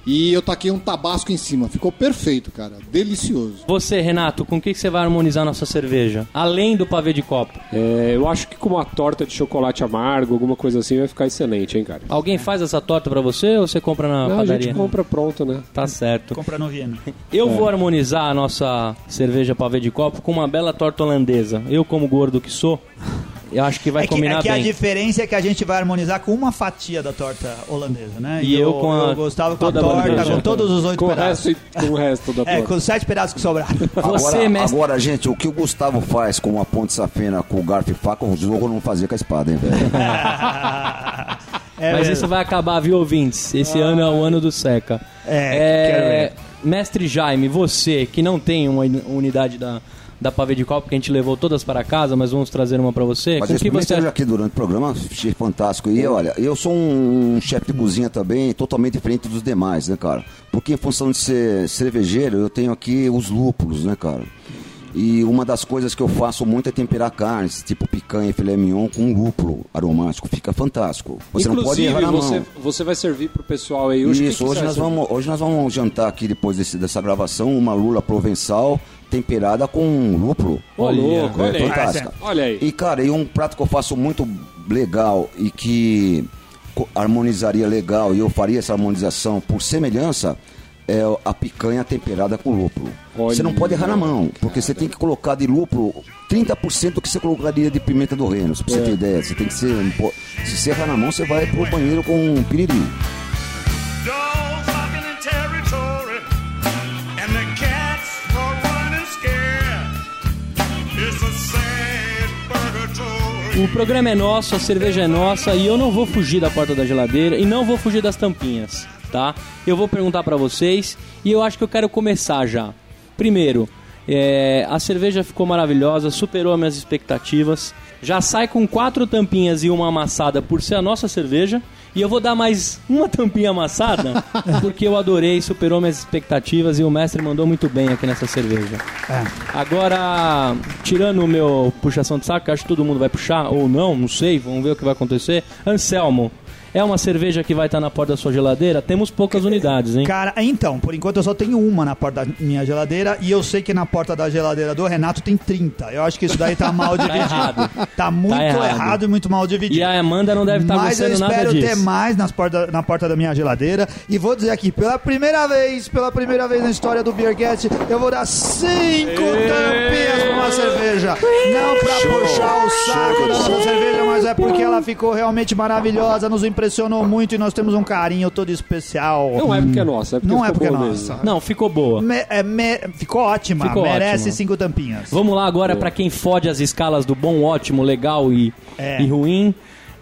E eu taquei um tabasco em cima. Ficou perfeito, cara. Delicioso. Você, Renato, com o que que você vai harmonizar a nossa cerveja? Além do pavê de copo. É, eu acho que com uma torta de chocolate amargo, alguma coisa assim, vai ficar excelente, hein, cara? Alguém faz essa torta pra você ou você compra na Não, a padaria? gente compra pronto, né? Tá certo. Compra no Viena. Eu vou harmonizar a nossa cerveja pavê de copo com uma bela torta holandesa. Eu, como gordo que sou, eu acho que vai é que, combinar é que a bem. diferença é que a gente vai harmonizar com uma fatia da torta holandesa, né? E eu com a- o Gustavo com a a torta, bandeja. com todos os oito Com o pedaços. resto, e- com o resto da É, torta. com os sete pedaços que sobraram. Você, agora, mestre- agora, gente, o que o Gustavo faz com a ponte safena, com o garfo e faca, o Zorro não fazia com a espada, hein, velho? É Mas mesmo. isso vai acabar, viu, ouvintes? Esse ano é o ano do Seca. É, ver. Mestre Jaime, você que não tem uma uni- unidade da, da pavê de copo, que a gente levou todas para casa, mas vamos trazer uma para você. Mas com que você experimentei aqui durante o programa, achei fantástico. E olha, eu sou um chefe de cozinha também, totalmente diferente dos demais, né, cara? Porque em função de ser cervejeiro, eu tenho aqui os lúpulos, né, cara? E uma das coisas que eu faço muito é temperar carnes, tipo picanha e filé mignon com lúpulo aromático. Fica fantástico. Você não pode Inclusive, errar na você, mão. você vai servir pro pessoal aí hoje. o que Isso, que hoje nós, servir? vamos, hoje nós vamos jantar aqui, depois desse- dessa gravação, uma lula provençal temperada com lúpulo. Ô, louco, É olha aí. fantástica. Olha aí. E, cara, e um prato que eu faço muito legal e que harmonizaria legal, e eu faria essa harmonização por semelhança, é a picanha temperada com lúpulo. Olha. Você não pode errar na mão, porque você tem que colocar de lúpulo 30% do que você colocaria de pimenta do reino, pra você É. ter ideia. Você tem que ser. Se você errar na mão, você vai pro banheiro com um piriri. O programa é nosso, a cerveja é nossa e eu não vou fugir da porta da geladeira e não vou fugir das tampinhas, tá? Eu vou perguntar pra vocês e eu acho que eu quero começar já. Primeiro, é, a cerveja ficou maravilhosa, superou as minhas expectativas. Já sai com quatro tampinhas e uma amassada por ser a nossa cerveja. E eu vou dar mais uma tampinha amassada, porque eu adorei, superou minhas expectativas e o mestre mandou muito bem aqui nessa cerveja. É. Agora, tirando o meu puxação de saco, que acho que todo mundo vai puxar, ou não, não sei, vamos ver o que vai acontecer. Anselmo, é uma cerveja que vai estar na porta da sua geladeira? Temos poucas unidades, hein? Cara, então, por enquanto eu só tenho uma na porta da minha geladeira e eu sei que na porta da geladeira do Renato tem 30. Eu acho que isso daí tá mal dividido. errado. Tá muito errado. errado. e muito mal dividido. E a Amanda não deve estar Mas eu gostando nada espero disso. ter mais nas porta, na porta da minha geladeira. E vou dizer aqui, pela primeira vez, pela primeira vez na história do Beercast, eu vou dar cinco tampinhas pra uma cerveja. Não pra puxar o saco da nossa cerveja, mas é porque ela ficou realmente maravilhosa, nos impressionou muito e nós temos um carinho todo especial. Não é porque é nossa, é porque Não é porque é nossa. mesmo. Não, ficou boa. Me- é, me- ficou ótima, Ficou merece ótima. cinco tampinhas. Vamos lá agora pra quem fode as escalas do bom, ótimo, legal e, É. e ruim.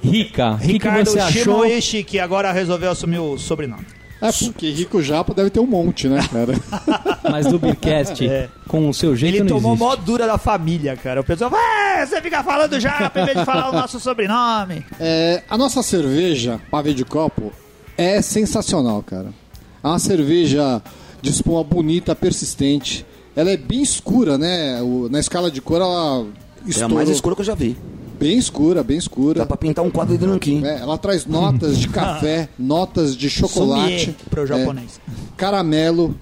Rica, o que, que Ricardo você achou? Shimoishi, que agora resolveu assumir o sobrenome. É, porque Rico Japa deve ter um monte, né, cara? Mas do Beercast, É. com o seu jeito Ele não tomou existe. mó dura da família, cara. O pessoal, "Ué, você fica falando já, em vez de falar o nosso sobrenome. É, a nossa cerveja, pavê de copo, é sensacional, cara. É uma cerveja de espuma bonita, persistente. Ela é bem escura, né? O- na escala de cor, ela É a estourou. mais escura que eu já vi. Bem escura, bem escura. Dá pra pintar um quadro de nanquim. É, ela traz notas de café, notas de chocolate, Sommelier pro japonês. é, caramelo.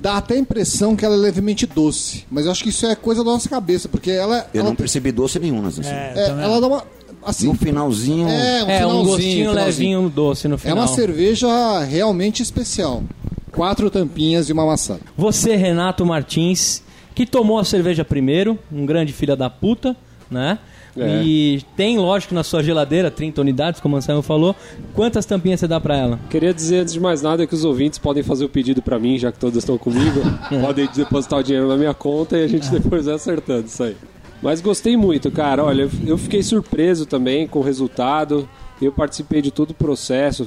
Dá até a impressão que ela é levemente doce. Mas eu acho que isso é coisa da nossa cabeça, porque ela, Eu ela, não percebi doce nenhum nessa assim. É, é, ela dá uma. Assim, No finalzinho. é, um, É, um gostinho finalzinho. levinho doce no É final. uma cerveja realmente especial. Quatro tampinhas e uma maçã. Você, Renato Martins, que tomou a cerveja primeiro, um grande filho da puta, né? É. E tem, lógico, na sua geladeira 30 unidades, como o Anselmo falou. Quantas tampinhas você dá pra ela? Queria dizer, antes de mais nada, que os ouvintes podem fazer o pedido pra mim, já que todos estão comigo. podem depositar o dinheiro na minha conta e a gente depois vai acertando isso aí. Mas gostei muito, cara. Olha, eu- fiquei surpreso também com o resultado. Eu participei de todo o processo.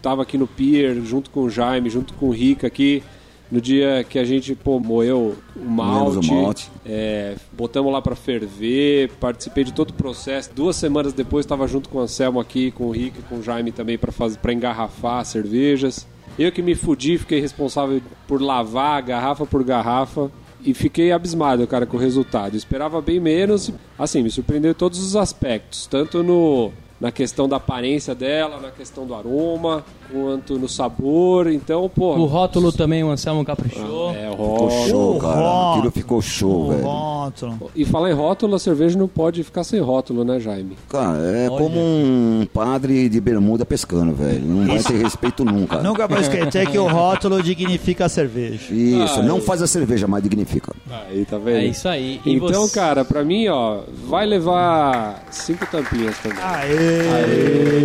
Tava aqui no Pier, junto com o Jaime, junto com o Rica aqui. No dia que a gente, pô, moeu o Moemos o malte. malte. É, botamos lá pra ferver, participei de todo o processo. Duas semanas depois estava junto com o Anselmo aqui, com o Rick, com o Jaime também para fazer para engarrafar as cervejas. Eu que me fudi, fiquei responsável por lavar garrafa por garrafa e fiquei abismado, cara, com o resultado. Eu esperava bem menos, assim, me surpreendeu em todos os aspectos, tanto no na questão da aparência dela, na questão do aroma, quanto no sabor. Então, pô, O rótulo também, o Anselmo caprichou. é o Ficou rótulo. show, O cara. rótulo. Aquilo ficou show, velho. Rótulo. E falar em rótulo, a cerveja não pode ficar sem rótulo, né, Jaime? Cara, é como um padre de bermuda pescando, velho. Não vai ter respeito nunca. Nunca vou esquecer que o rótulo dignifica a cerveja. Isso, Ah, não eu- faz a cerveja, mas dignifica. Aí, tá vendo? É isso aí. E Então, você- cara, pra mim, ó, vai levar cinco tampinhas também. Aê!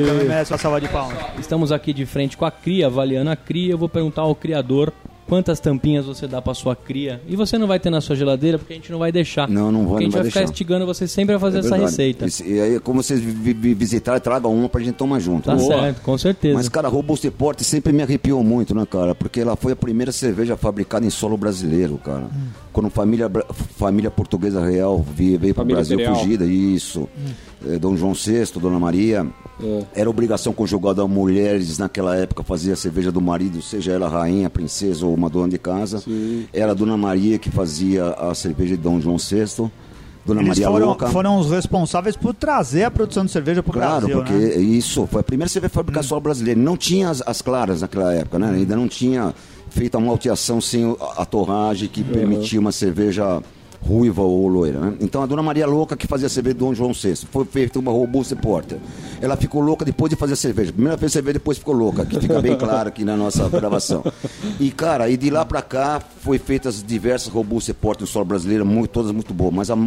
Também merece uma salva de palmas. Estamos aqui de frente com a cria, avaliando a cria. Eu vou perguntar ao criador quantas tampinhas você dá pra sua cria. E você não vai ter na sua geladeira porque a gente não vai deixar. Não, não vou, Porque a não gente vai vai ficar deixar. instigando você sempre a fazer É essa receita. E aí, como vocês vi- vi- visitarem, traga uma pra gente tomar junto. Tá Boa. certo, com certeza. Mas, cara, Robusto Porte sempre me arrepiou muito, né, cara? Porque ela foi a primeira cerveja fabricada em solo brasileiro, cara. Quando família, família portuguesa real veio para o Família Brasil imperial. fugida, isso. É, Dom João VI, Dona Maria. É. Era obrigação conjugal das mulheres naquela época fazer a cerveja do marido, seja ela rainha, princesa ou uma dona de casa. Era a Dona Maria que fazia a cerveja de Dom João VI. Dona Eles Maria foram, foram os responsáveis por trazer a produção de cerveja pro Claro, Brasil, porque né? isso foi a primeira cerveja fabricada solo brasileira. Não tinha as, as claras naquela época, né? Ainda não tinha feito a malteação sem o- a, a torragem que permitia uma cerveja ruiva ou loira, né? Então a Dona Maria Louca que fazia a cerveja do Dom João VI. Foi feita uma Robusta Porter. Ela ficou louca depois de fazer a cerveja. Primeira fez cerveja, depois ficou louca, que fica bem claro aqui na nossa gravação. E, cara, e de lá pra cá foi feitas diversas Robusta Porter no solo brasileiro, muito, todas muito boas. Mas a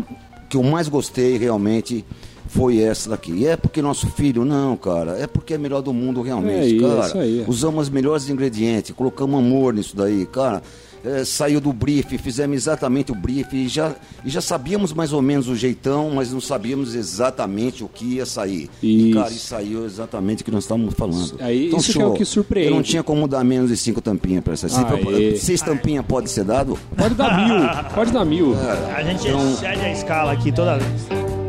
que eu mais gostei realmente foi essa daqui. E é porque nosso filho, não, cara, é porque é melhor do mundo realmente, É cara. isso aí. Usamos os melhores ingredientes, colocamos amor nisso daí, cara. É, saiu do brief, fizemos exatamente o brief e já, e já sabíamos mais ou menos o jeitão, mas não sabíamos exatamente o que ia sair. Isso. E, cara, e saiu exatamente o que nós estávamos falando. Aí, isso que é o que surpreende. Eu não tinha como dar menos de cinco tampinhas para essa. Aê. seis tampinhas pode ser dado? Pode dar mil, pode dar mil. A gente Então- excede a escala aqui toda vez.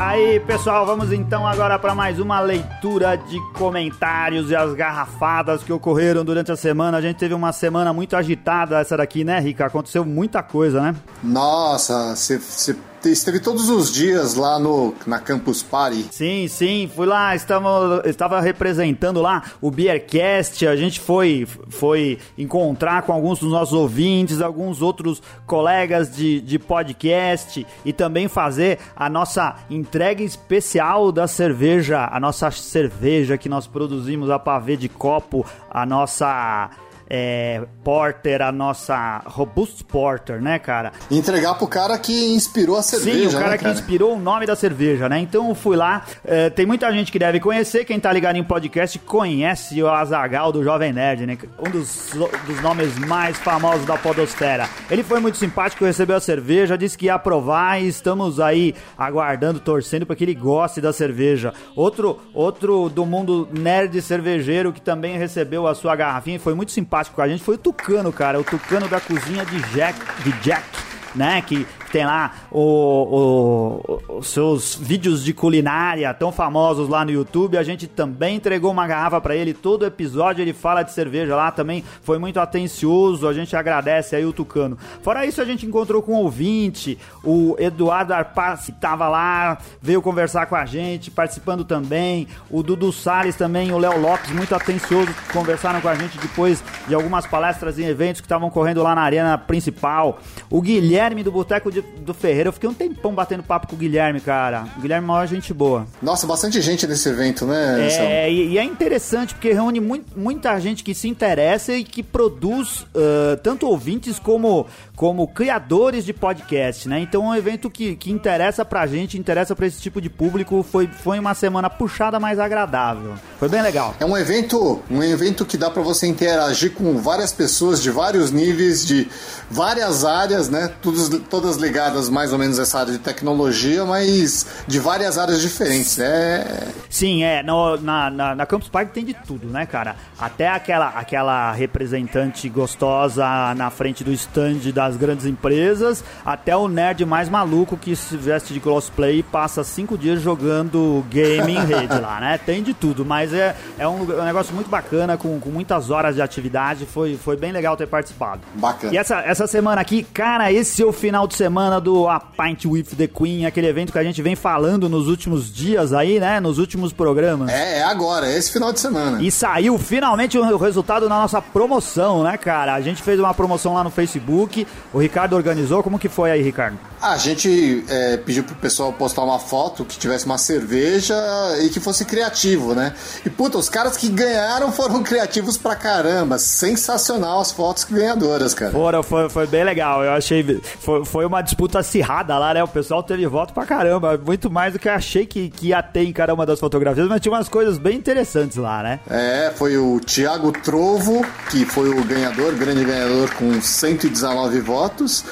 Aí, pessoal, vamos então agora para mais uma leitura de comentários e as garrafadas que ocorreram durante a semana. A gente teve uma semana muito agitada essa daqui, né, Rica? Aconteceu muita coisa, né? Nossa, você esteve todos os dias lá no, na Campus Party. Sim, sim, fui lá, estava, estava representando lá o Beercast, a gente foi, foi encontrar com alguns dos nossos ouvintes, alguns outros colegas de, de podcast e também fazer a nossa entrega especial da cerveja, a nossa cerveja que nós produzimos a pavê de copo, a nossa... é, Porter, a nossa Robust Porter, né, cara? Entregar pro cara que inspirou a cerveja, Sim, o cara né, que inspirou o nome da cerveja, né? Então eu fui lá, eh, tem muita gente que deve conhecer, quem tá ligado em podcast conhece o Azagal do Jovem Nerd, né? Um dos, dos nomes mais famosos da podosfera. Ele foi muito simpático, recebeu a cerveja, disse que ia provar e estamos aí aguardando, torcendo para que ele goste da cerveja. Outro, outro do mundo nerd cervejeiro que também recebeu a sua garrafinha e foi muito simpático com a gente foi o Tucano, cara, o Tucano da cozinha de Jack, de Jack né? Que tem lá os seus vídeos de culinária tão famosos lá no YouTube. A gente também entregou uma garrafa pra ele. Todo episódio ele fala de cerveja lá também. Foi muito atencioso. A gente agradece aí o Tucano. Fora isso, a gente encontrou com um ouvinte, o Eduardo Arpace, que tava lá, veio conversar com a gente, participando também. O Dudu Salles também, o Léo Lopes, muito atencioso, conversaram com a gente depois de algumas palestras e eventos que estavam correndo lá na arena principal. O Guilherme do Boteco de- do Ferreira, eu fiquei um tempão batendo papo com o Guilherme, cara. O Guilherme é maior gente boa. Nossa, bastante gente nesse evento, né? É, e, e é interessante porque reúne mui- muita gente que se interessa e que produz ah, tanto ouvintes como, como criadores de podcast, né? Então é um evento que, que interessa pra gente, interessa pra esse tipo de público. Foi, foi uma semana puxada, mas agradável. Foi bem legal. É um evento, um evento que dá pra você interagir com várias pessoas de vários níveis, de várias áreas, né? Todas, todas ligadas mais ou menos a essa área de tecnologia, mas de várias áreas diferentes. É, Sim, é. no- na, na, na Campus Party tem de tudo, né, cara? Até aquela, aquela representante gostosa na frente do stand das grandes empresas, até o nerd mais maluco que se veste de cosplay e passa cinco dias jogando game em rede lá, né? Tem de tudo, mas é, é um, é um negócio muito bacana, com, com muitas horas de atividade. Foi, foi bem legal ter participado. bacana. E essa, essa semana aqui, cara, esse é o final de semana do A Pint with the Queen, aquele evento que a gente vem falando nos últimos dias aí, né? Nos últimos programas. É, é agora, é esse final de semana. E saiu finalmente o resultado da nossa promoção, né, cara? A gente fez uma promoção lá no Facebook, o Ricardo organizou. Como que foi aí, Ricardo? A gente é, pediu pro pessoal postar uma foto que tivesse uma cerveja e que fosse criativo, né? E puta, os caras que ganharam foram criativos pra caramba. Sensacional as fotos ganhadoras, cara. Fora, foi, foi bem legal. Eu achei. Foi, foi uma disputa acirrada lá, né? O pessoal teve voto pra caramba. Muito mais do que eu achei que, que ia ter em cada uma das fotografias, mas tinha umas coisas bem interessantes lá, né? É, foi o Thiago Trovo, que foi o ganhador, grande ganhador, com 119 votos.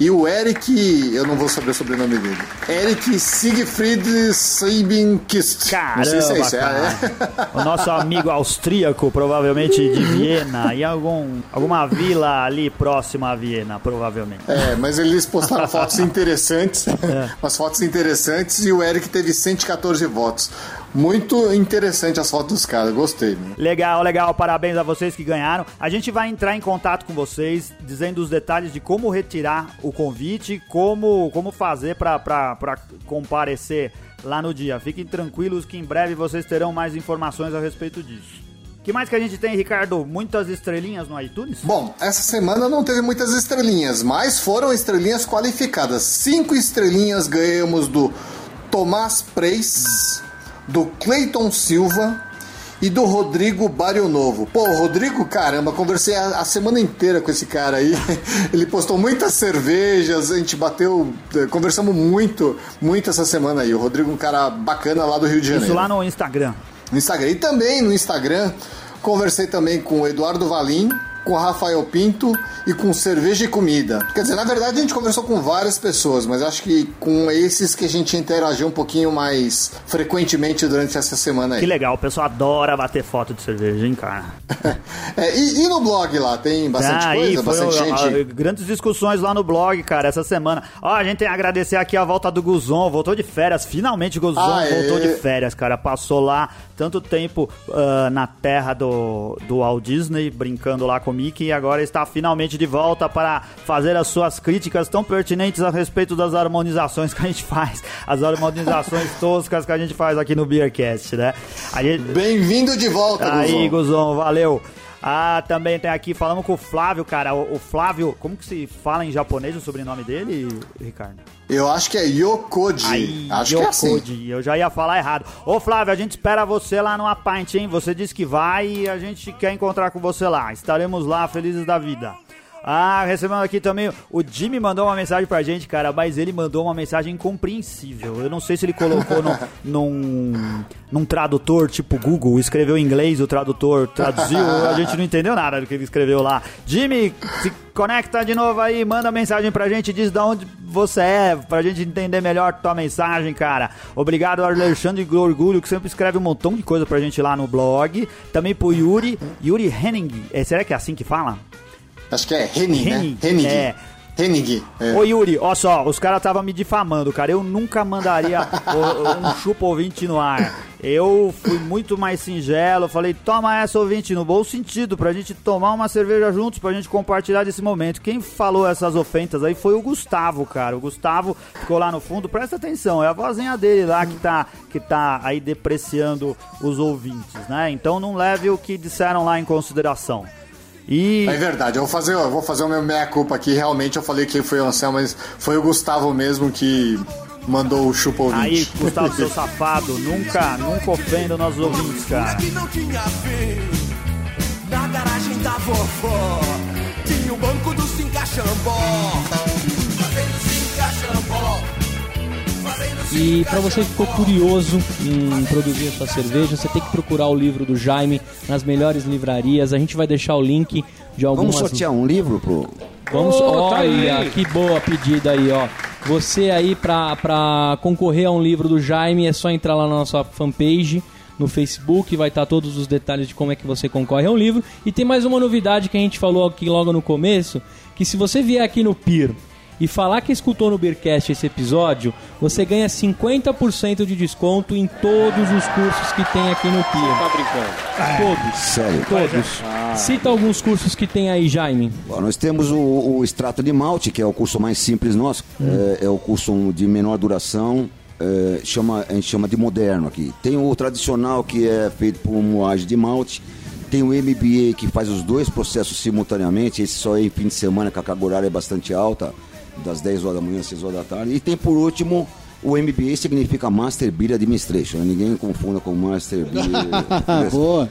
E o Eric, eu não vou saber o sobrenome dele. Eric Siegfried Seibinkist. não sei se é Caramba, isso. é, cara. O nosso amigo austríaco, provavelmente de Viena, e algum, alguma vila ali próxima a Viena, provavelmente. É, é, mas eles postaram fotos interessantes, É. umas fotos interessantes, e o Eric teve 114 votos. Muito interessante as fotos dos caras, gostei. Né? Legal, legal. Parabéns a vocês que ganharam. A gente vai entrar em contato com vocês, dizendo os detalhes de como retirar o convite, como, como fazer para comparecer lá no dia. Fiquem tranquilos que em breve vocês terão mais informações a respeito disso. que mais que a gente tem, Ricardo? Muitas estrelinhas no iTunes? Bom, essa semana não teve muitas estrelinhas, mas foram estrelinhas qualificadas. Cinco estrelinhas ganhamos do Tomás Preis, do Cleiton Silva e do Rodrigo Barionovo. Pô, o Rodrigo, caramba, conversei a, a, semana inteira com esse cara aí. Ele postou muitas cervejas, a gente bateu, eh, conversamos muito, muito essa semana aí. O Rodrigo, um cara bacana lá do Rio de Janeiro. Isso lá no Instagram. No Instagram. E também no Instagram, conversei também com o Eduardo Valim, com Rafael Pinto e com cerveja e comida. Quer dizer, na verdade a gente conversou com várias pessoas, mas acho que com esses que a gente interagiu um pouquinho mais frequentemente durante essa semana aí. Que legal, o pessoal adora bater foto de cerveja, hein, cara? é, e, e, no blog lá, tem bastante ah, coisa, bastante gente? grandes discussões lá no blog, cara, essa semana. Ó, a gente tem que agradecer aqui a volta do Guzon, voltou de férias, finalmente o Guzon ah, voltou é... de férias, cara. Passou lá tanto tempo uh, na terra do, do Walt Disney, brincando lá com o Mickey, e agora está finalmente de volta para fazer as suas críticas tão pertinentes a respeito das harmonizações que a gente faz, as harmonizações toscas que a gente faz aqui no Beercast, né? Gente... Bem-vindo de volta, Aí, Guzon, valeu. Ah, também tem aqui, falamos com o Flávio, cara. O, o, Flávio, como que se fala em japonês o sobrenome dele, Ricardo? Eu acho que é Yokoji. Acho Yokoji. que é assim. Eu já ia falar errado. Ô, Flávio, a gente espera você lá no Pint, hein? Você disse que vai e a gente quer encontrar com você lá. Estaremos lá, felizes da vida. Ah, recebendo aqui também. O Jimmy mandou uma mensagem pra gente, cara, mas ele mandou uma mensagem incompreensível. Eu não sei se ele colocou no, num, num tradutor tipo Google, escreveu em inglês, o tradutor traduziu, a gente não entendeu nada do que ele escreveu lá. Jimmy, se conecta de novo aí, manda mensagem pra gente, diz de onde você é, pra gente entender melhor tua mensagem, cara. Obrigado ao Alexandre Orgulho, que sempre escreve um montão de coisa pra gente lá no blog. Também pro Yuri, Yuri Henning. É, será que é assim que fala? Acho que é Henning, né? Henning. É. Henning. É. Ô Yuri, ó só, os caras estavam me difamando, cara. Eu nunca mandaria um chupa ouvinte no ar. Eu fui muito mais singelo, falei, toma essa ouvinte no bom sentido, pra gente tomar uma cerveja juntos, pra gente compartilhar desse momento. Quem falou essas ofensas aí foi o Gustavo, cara. O Gustavo ficou lá no fundo, presta atenção, é a vozinha dele lá que tá, que tá aí depreciando os ouvintes, né? Então não leve o que disseram lá em consideração. E... É verdade, eu vou fazer, eu vou fazer o meu meia-culpa aqui. Realmente eu falei que foi o Anselmo, mas foi o Gustavo mesmo que mandou o chupa ouvinte. Aí, Gustavo, seu safado, nunca, nunca ofenda nossos ouvintes, cara. Na garagem da vovó tinha o banco do E para você que ficou curioso em produzir a sua cerveja, você tem que procurar o livro do Jaime nas melhores livrarias. A gente vai deixar o link de algumas... Vamos sortear um livro pro... Vamos, oh, olha, tá que boa pedida aí, ó. Você aí pra, pra concorrer a um livro do Jaime é só entrar lá na nossa fanpage no Facebook, vai estar todos os detalhes de como é que você concorre a um livro. E tem mais uma novidade que a gente falou aqui logo no começo, que se você vier aqui no PIR e falar que escutou no Beercast esse episódio, você ganha 50% de desconto em todos os cursos que tem aqui no PIA. Tá brincando? Todos. Sério? Todos. Ah. Cita alguns cursos que tem aí, Jaime. Bom, nós temos o, o, extrato de malte, que é o curso mais simples nosso. Hum. É, é, o curso de menor duração. É, chama, a gente chama de moderno aqui. Tem o tradicional, que é feito por moagem de malte. Tem o MBA, que faz os dois processos simultaneamente. Esse só é em fim de semana, que a carga horária é bastante alta das 10 horas da manhã às 6 horas da tarde. E tem por último o MBA significa Master Beer Administration, né? ninguém confunda com Master Beer. Boa.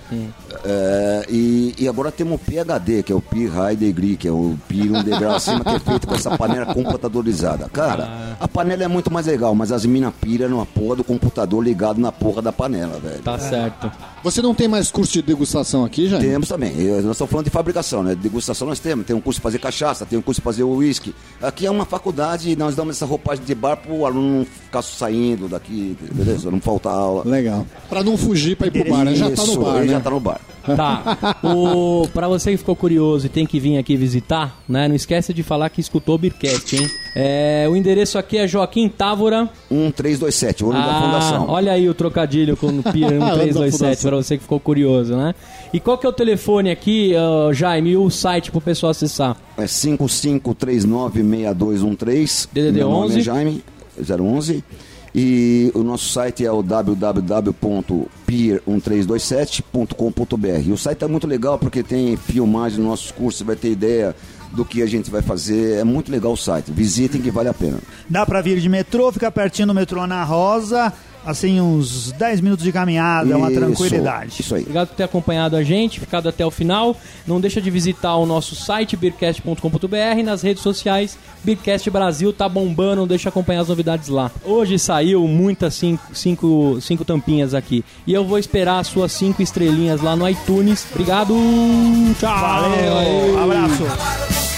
É, e, e, agora temos o PHD, que é o Peer High Degree, que é o Peer um degrau acima, que é feito com essa panela computadorizada. Cara, ah. a panela é muito mais legal, mas as minas piram numa porra do computador ligado na porra da panela, velho. Tá certo. Você não tem mais curso de degustação aqui, já? Temos também. nós estamos falando de fabricação, né? Degustação nós temos. Tem um curso de fazer cachaça, tem um curso de fazer uísque. Aqui é uma faculdade e nós damos essa roupagem de bar pro aluno não ficar saindo daqui, beleza? Não faltar aula. Legal. Pra não fugir pra ir pro bar, né? Já tá no bar, né? Já tá no bar. Tá. O, pra você que ficou curioso e tem que vir aqui visitar, né? Não esqueça de falar que escutou o Beercast, hein? É, o endereço aqui é Joaquim Távora. 1327, o nome ah, da fundação. Olha aí o trocadilho com o Pira 1327, pra você que ficou curioso, né? E qual que é o telefone aqui, uh, Jaime, e o site pro pessoal acessar? É 55396213. DDD 11. É Jaime, 011. E o nosso site é o www.peer1327.com.br. O site é muito legal porque tem filmagem dos nossos cursos, você vai ter ideia do que a gente vai fazer. É muito legal o site. Visitem que vale a pena. Dá para vir de metrô, fica pertinho do metrô na Rosa. Assim, uns 10 minutos de caminhada, é uma Isso, tranquilidade. Isso aí. Obrigado por ter acompanhado a gente, ficado até o final. Não deixa de visitar o nosso site beercast.com.br nas redes sociais. Beercast Brasil tá bombando, não deixa de acompanhar as novidades lá. Hoje saiu muitas cinco, cinco, cinco tampinhas aqui. E eu vou esperar as suas cinco estrelinhas lá no iTunes. Obrigado, tchau! Valeu, abraço.